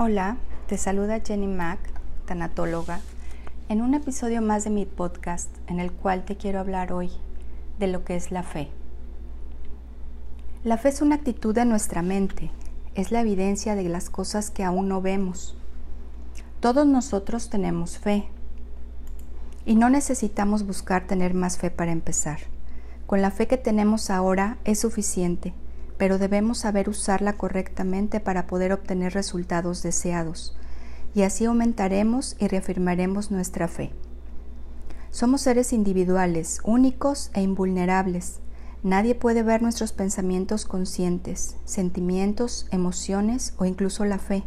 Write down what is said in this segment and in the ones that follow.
Hola, te saluda Jenny Mack, tanatóloga, en un episodio más de mi podcast en el cual te quiero hablar hoy de lo que es la fe. La fe es una actitud de nuestra mente, es la evidencia de las cosas que aún no vemos. Todos nosotros tenemos fe y no necesitamos buscar tener más fe para empezar. Con la fe que tenemos ahora es suficiente pero debemos saber usarla correctamente para poder obtener resultados deseados, y así aumentaremos y reafirmaremos nuestra fe. Somos seres individuales, únicos e invulnerables. Nadie puede ver nuestros pensamientos conscientes, sentimientos, emociones o incluso la fe.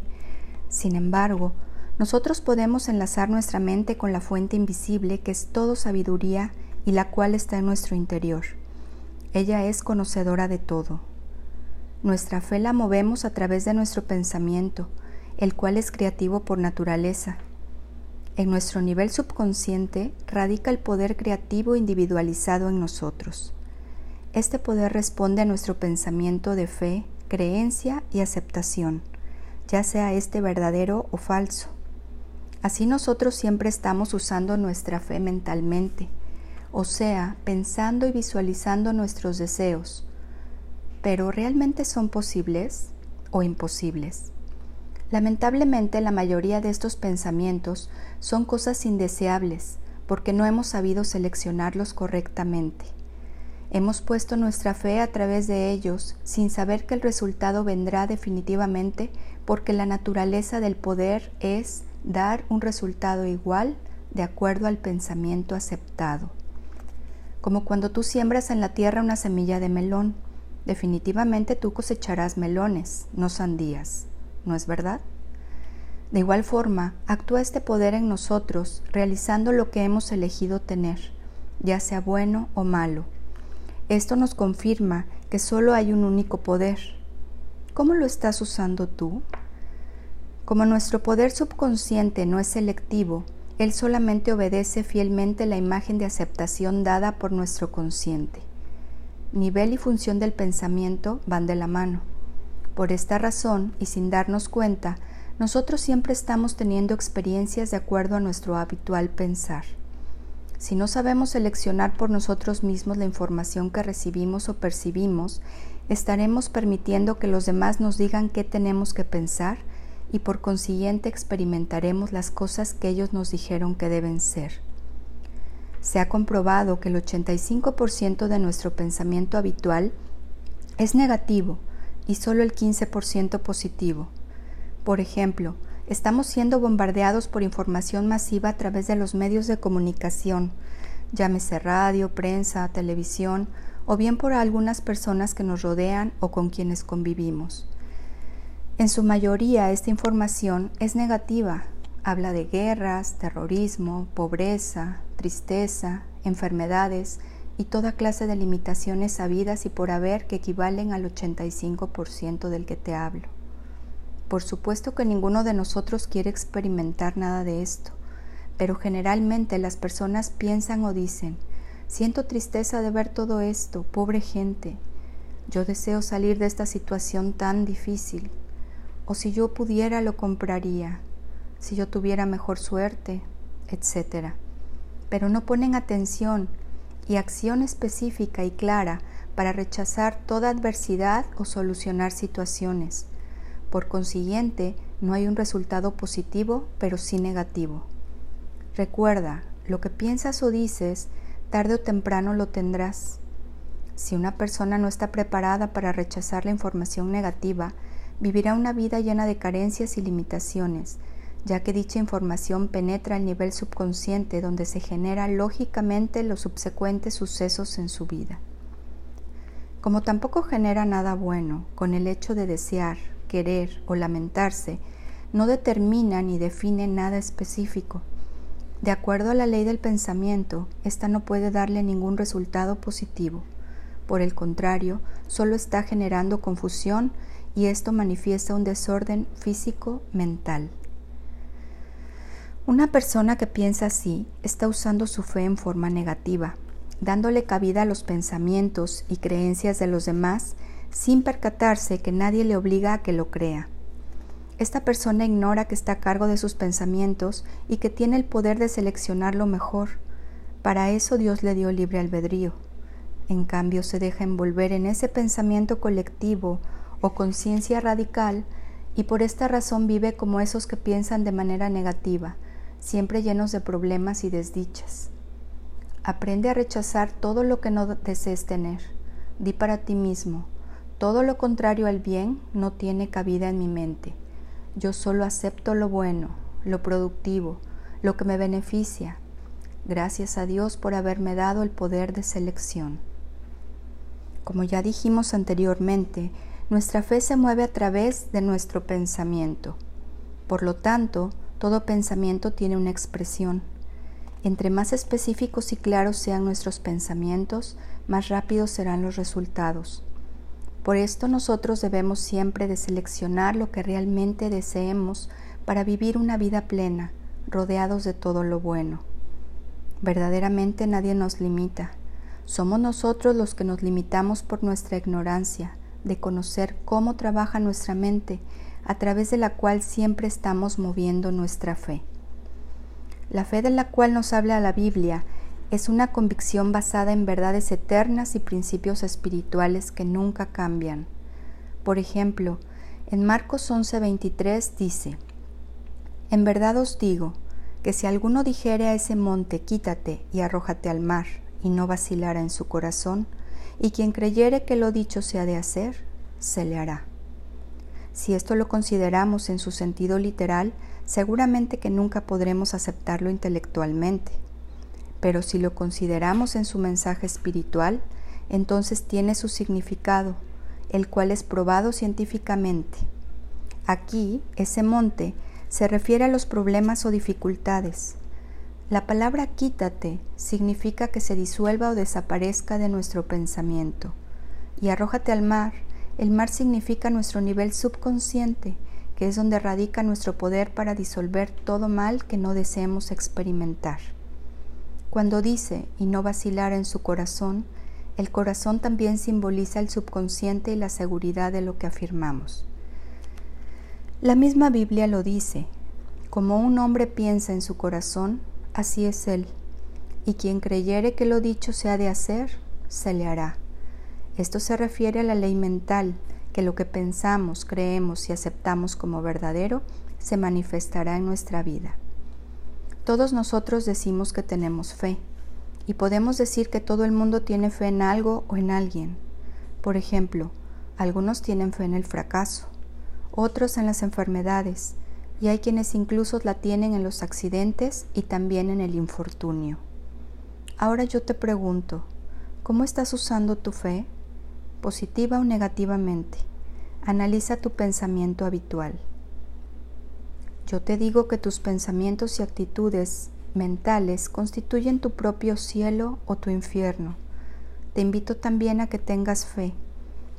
Sin embargo, nosotros podemos enlazar nuestra mente con la fuente invisible que es todo sabiduría y la cual está en nuestro interior. Ella es conocedora de todo, nuestra fe la movemos a través de nuestro pensamiento, el cual es creativo por naturaleza. En nuestro nivel subconsciente radica el poder creativo individualizado en nosotros. Este poder responde a nuestro pensamiento de fe, creencia y aceptación, ya sea este verdadero o falso. Así nosotros siempre estamos usando nuestra fe mentalmente, o sea, pensando y visualizando nuestros deseos, pero ¿realmente son posibles o imposibles? Lamentablemente la mayoría de estos pensamientos son cosas indeseables porque no hemos sabido seleccionarlos correctamente. Hemos puesto nuestra fe a través de ellos sin saber que el resultado vendrá definitivamente porque la naturaleza del poder es dar un resultado igual de acuerdo al pensamiento aceptado. Como cuando tú siembras en la tierra una semilla de melón, definitivamente tú cosecharás melones, no sandías, ¿no es verdad? De igual forma, actúa este poder en nosotros realizando lo que hemos elegido tener, ya sea bueno o malo. Esto nos confirma que solo hay un único poder. ¿Cómo lo estás usando tú? Como nuestro poder subconsciente no es selectivo, él solamente obedece fielmente la imagen de aceptación dada por nuestro consciente nivel y función del pensamiento van de la mano. Por esta razón, y sin darnos cuenta, nosotros siempre estamos teniendo experiencias de acuerdo a nuestro habitual pensar. Si no sabemos seleccionar por nosotros mismos la información que recibimos o percibimos, estaremos permitiendo que los demás nos digan qué tenemos que pensar y por consiguiente experimentaremos las cosas que ellos nos dijeron que deben ser. Se ha comprobado que el 85% de nuestro pensamiento habitual es negativo y solo el 15% positivo. Por ejemplo, estamos siendo bombardeados por información masiva a través de los medios de comunicación, llámese radio, prensa, televisión, o bien por algunas personas que nos rodean o con quienes convivimos. En su mayoría esta información es negativa, habla de guerras, terrorismo, pobreza, tristeza, enfermedades y toda clase de limitaciones sabidas y por haber que equivalen al 85% del que te hablo. Por supuesto que ninguno de nosotros quiere experimentar nada de esto, pero generalmente las personas piensan o dicen, siento tristeza de ver todo esto, pobre gente, yo deseo salir de esta situación tan difícil, o si yo pudiera lo compraría, si yo tuviera mejor suerte, etcétera pero no ponen atención y acción específica y clara para rechazar toda adversidad o solucionar situaciones. Por consiguiente, no hay un resultado positivo, pero sí negativo. Recuerda, lo que piensas o dices, tarde o temprano lo tendrás. Si una persona no está preparada para rechazar la información negativa, vivirá una vida llena de carencias y limitaciones, ya que dicha información penetra el nivel subconsciente donde se genera lógicamente los subsecuentes sucesos en su vida. Como tampoco genera nada bueno con el hecho de desear, querer o lamentarse, no determina ni define nada específico. De acuerdo a la ley del pensamiento, ésta no puede darle ningún resultado positivo. Por el contrario, solo está generando confusión y esto manifiesta un desorden físico mental. Una persona que piensa así está usando su fe en forma negativa, dándole cabida a los pensamientos y creencias de los demás sin percatarse que nadie le obliga a que lo crea. esta persona ignora que está a cargo de sus pensamientos y que tiene el poder de seleccionar lo mejor. Para eso Dios le dio libre albedrío. En cambio, se deja envolver en ese pensamiento colectivo o conciencia radical y por esta razón vive como esos que piensan de manera negativa, siempre llenos de problemas y desdichas. Aprende a rechazar todo lo que no desees tener. Di para ti mismo, todo lo contrario al bien no tiene cabida en mi mente. Yo solo acepto lo bueno, lo productivo, lo que me beneficia. Gracias a Dios por haberme dado el poder de selección. Como ya dijimos anteriormente, nuestra fe se mueve a través de nuestro pensamiento. Por lo tanto, todo pensamiento tiene una expresión. Entre más específicos y claros sean nuestros pensamientos, más rápidos serán los resultados. Por esto nosotros debemos siempre de seleccionar lo que realmente deseemos para vivir una vida plena, rodeados de todo lo bueno. Verdaderamente nadie nos limita. Somos nosotros los que nos limitamos por nuestra ignorancia de conocer cómo trabaja nuestra mente, a través de la cual siempre estamos moviendo nuestra fe. La fe de la cual nos habla la Biblia es una convicción basada en verdades eternas y principios espirituales que nunca cambian. Por ejemplo, en Marcos 11:23 dice, En verdad os digo, que si alguno dijere a ese monte, quítate y arrójate al mar, y no vacilara en su corazón, y quien creyere que lo dicho se ha de hacer, se le hará. Si esto lo consideramos en su sentido literal, seguramente que nunca podremos aceptarlo intelectualmente. Pero si lo consideramos en su mensaje espiritual, entonces tiene su significado, el cual es probado científicamente. Aquí, ese monte se refiere a los problemas o dificultades. La palabra quítate significa que se disuelva o desaparezca de nuestro pensamiento. Y arrójate al mar el mar significa nuestro nivel subconsciente, que es donde radica nuestro poder para disolver todo mal que no deseemos experimentar. Cuando dice y no vacilar en su corazón, el corazón también simboliza el subconsciente y la seguridad de lo que afirmamos. La misma Biblia lo dice, como un hombre piensa en su corazón, así es él, y quien creyere que lo dicho se ha de hacer, se le hará. Esto se refiere a la ley mental, que lo que pensamos, creemos y aceptamos como verdadero se manifestará en nuestra vida. Todos nosotros decimos que tenemos fe, y podemos decir que todo el mundo tiene fe en algo o en alguien. Por ejemplo, algunos tienen fe en el fracaso, otros en las enfermedades, y hay quienes incluso la tienen en los accidentes y también en el infortunio. Ahora yo te pregunto, ¿cómo estás usando tu fe? Positiva o negativamente. Analiza tu pensamiento habitual. Yo te digo que tus pensamientos y actitudes mentales constituyen tu propio cielo o tu infierno. Te invito también a que tengas fe,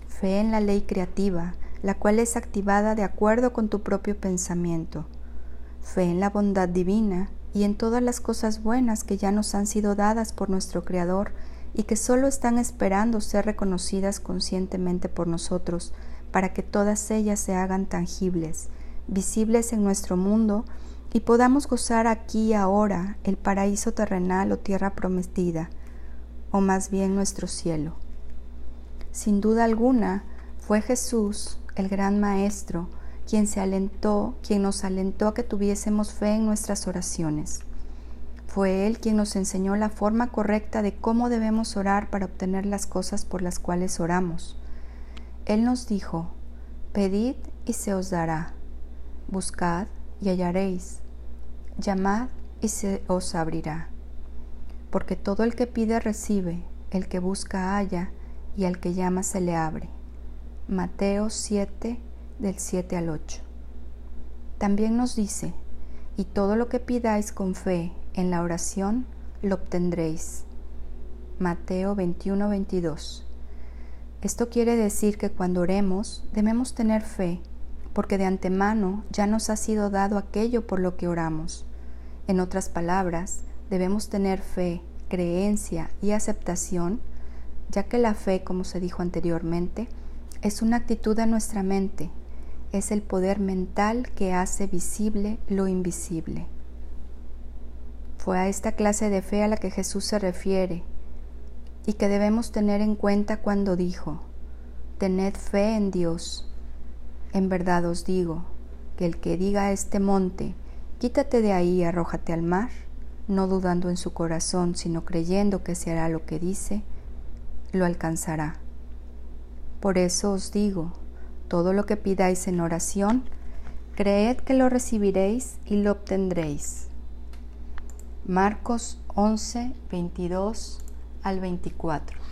fe en la ley creativa, la cual es activada de acuerdo con tu propio pensamiento, fe en la bondad divina y en todas las cosas buenas que ya nos han sido dadas por nuestro Creador y que solo están esperando ser reconocidas conscientemente por nosotros para que todas ellas se hagan tangibles, visibles en nuestro mundo y podamos gozar aquí y ahora el paraíso terrenal o tierra prometida, o más bien nuestro cielo. Sin duda alguna, fue Jesús, el gran Maestro, quien se alentó, quien nos alentó a que tuviésemos fe en nuestras oraciones. Fue Él quien nos enseñó la forma correcta de cómo debemos orar para obtener las cosas por las cuales oramos. Él nos dijo, Pedid y se os dará, buscad y hallaréis, llamad y se os abrirá. Porque todo el que pide recibe, el que busca halla, y al que llama se le abre. Mateo 7 del 7 al 8. También nos dice, y todo lo que pidáis con fe en la oración lo obtendréis. Mateo 21, 22. Esto quiere decir que cuando oremos debemos tener fe, porque de antemano ya nos ha sido dado aquello por lo que oramos. En otras palabras, debemos tener fe, creencia y aceptación, ya que la fe, como se dijo anteriormente, es una actitud de nuestra mente. es el poder mental que hace visible lo invisible. Fue a esta clase de fe a la que Jesús se refiere y que debemos tener en cuenta cuando dijo, Tened fe en Dios. En verdad os digo que el que diga a este monte, quítate de ahí y arrójate al mar, no dudando en su corazón, sino creyendo que se hará lo que dice, lo alcanzará. Por eso os digo, todo lo que pidáis en oración, creed que lo recibiréis y lo obtendréis. Marcos 11, 22 al 24.